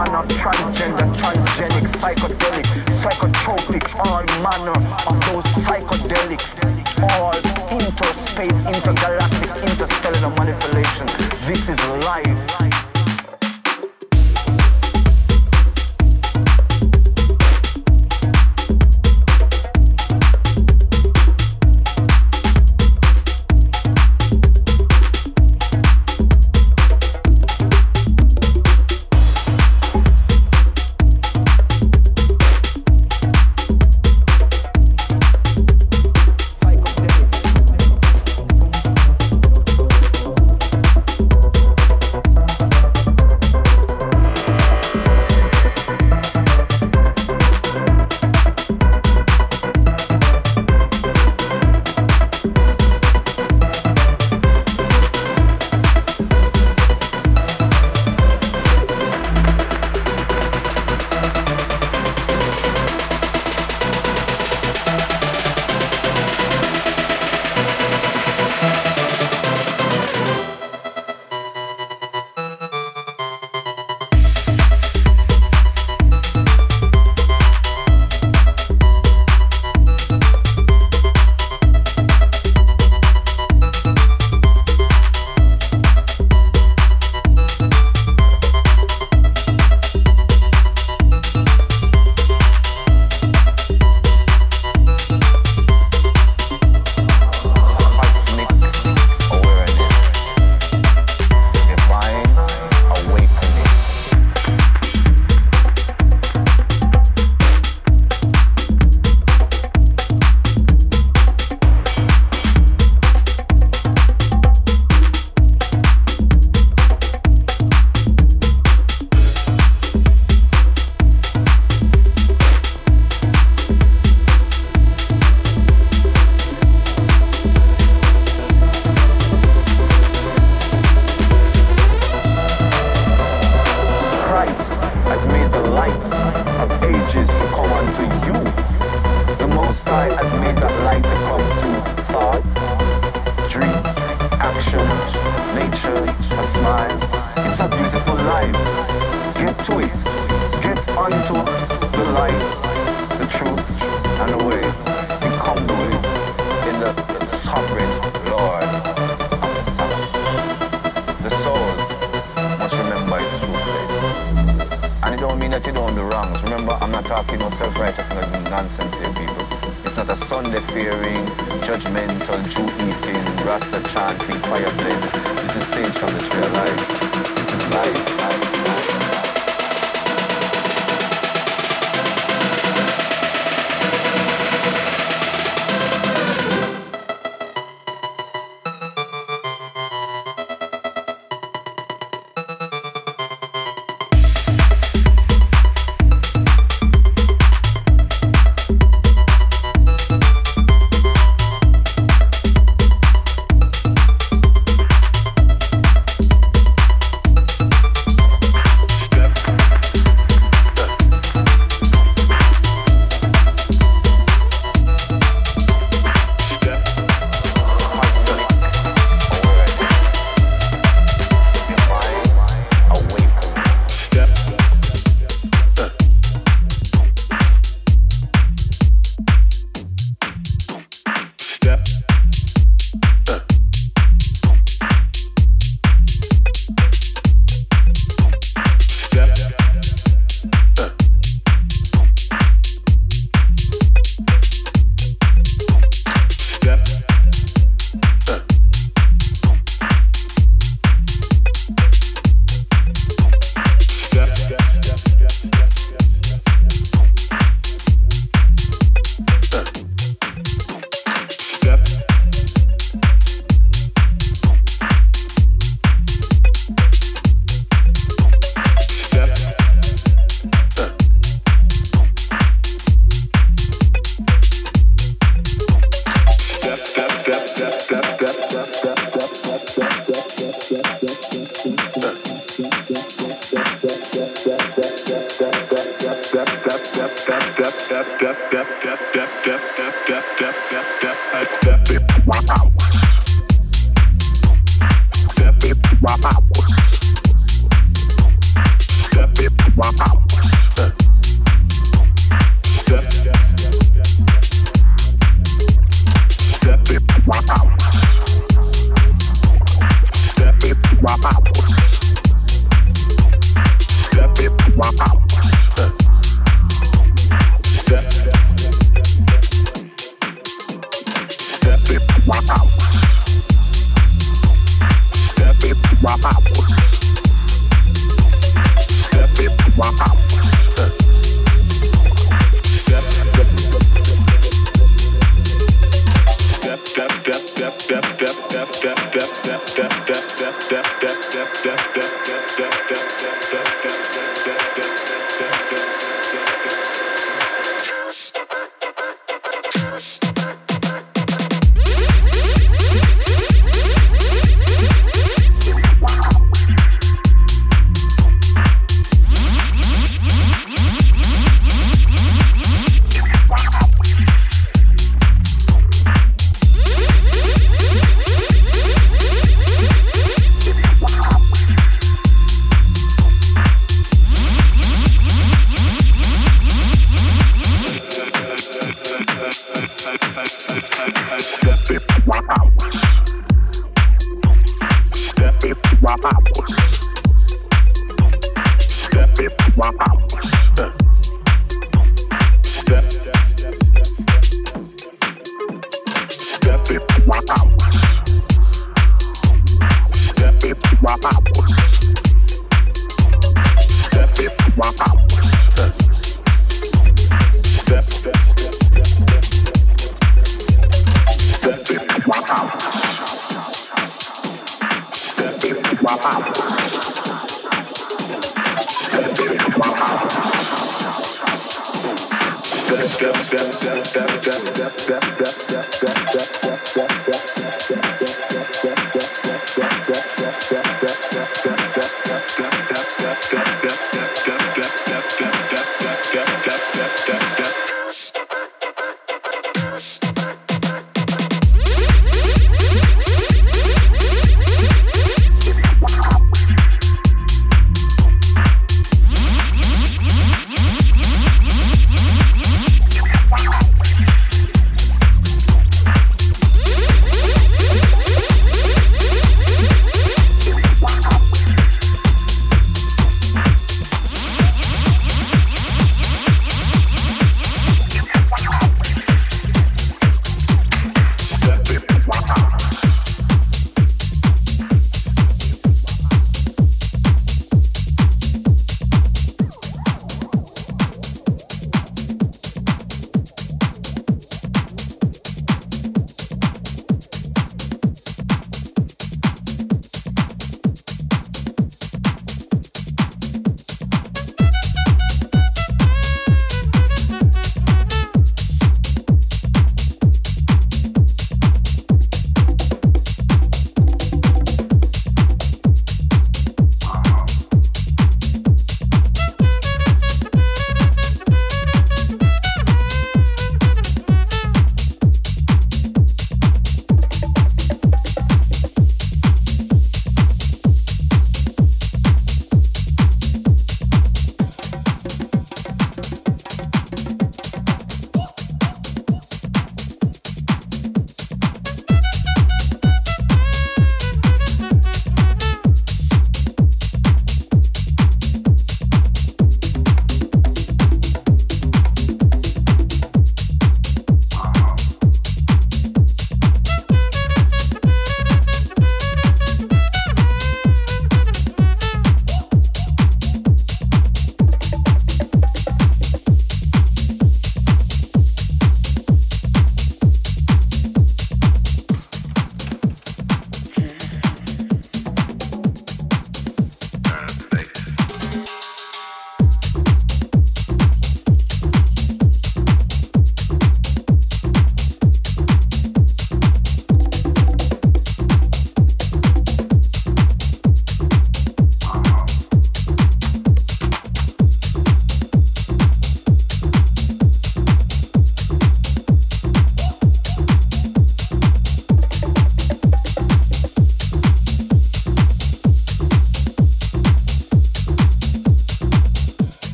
manner transgender, transgenic, psychedelic, psychotropic, all manner of those psychedelics, all interspace, intergalactic, interstellar manipulation. This is life. Step it, my hours. Step it, my hours. Yeah.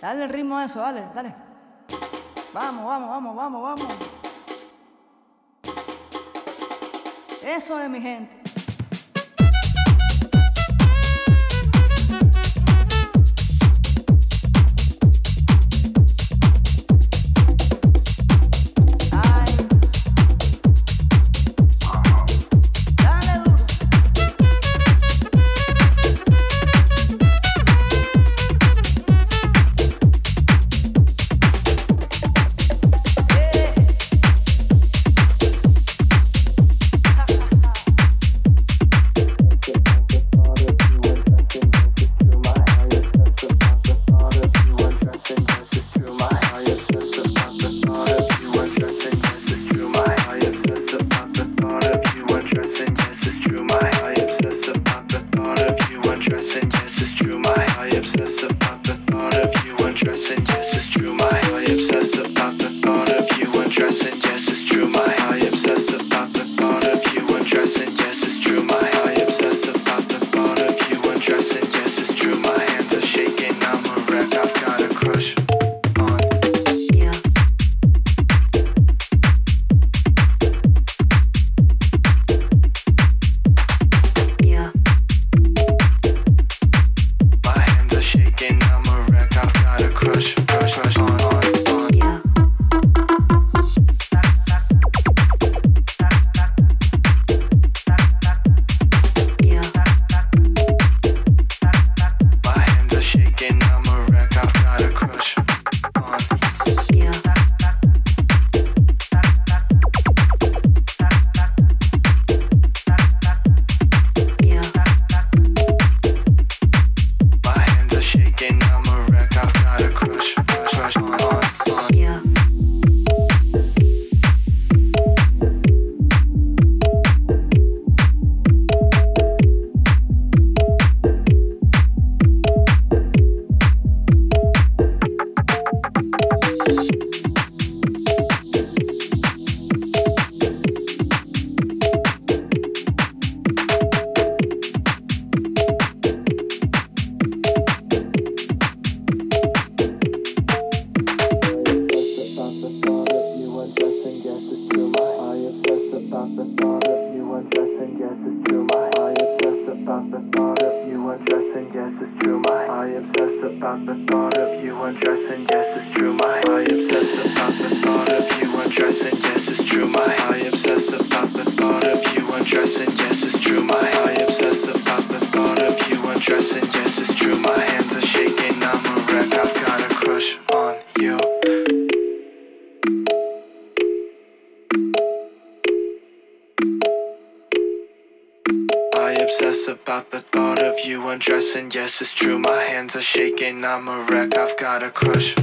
Dale el ritmo a eso, dale, dale. Vamos, vamos, vamos, vamos, vamos. Eso es mi gente. Undressing. Yes, it's true, my hands are shaking. I'm a wreck, I've got a crush.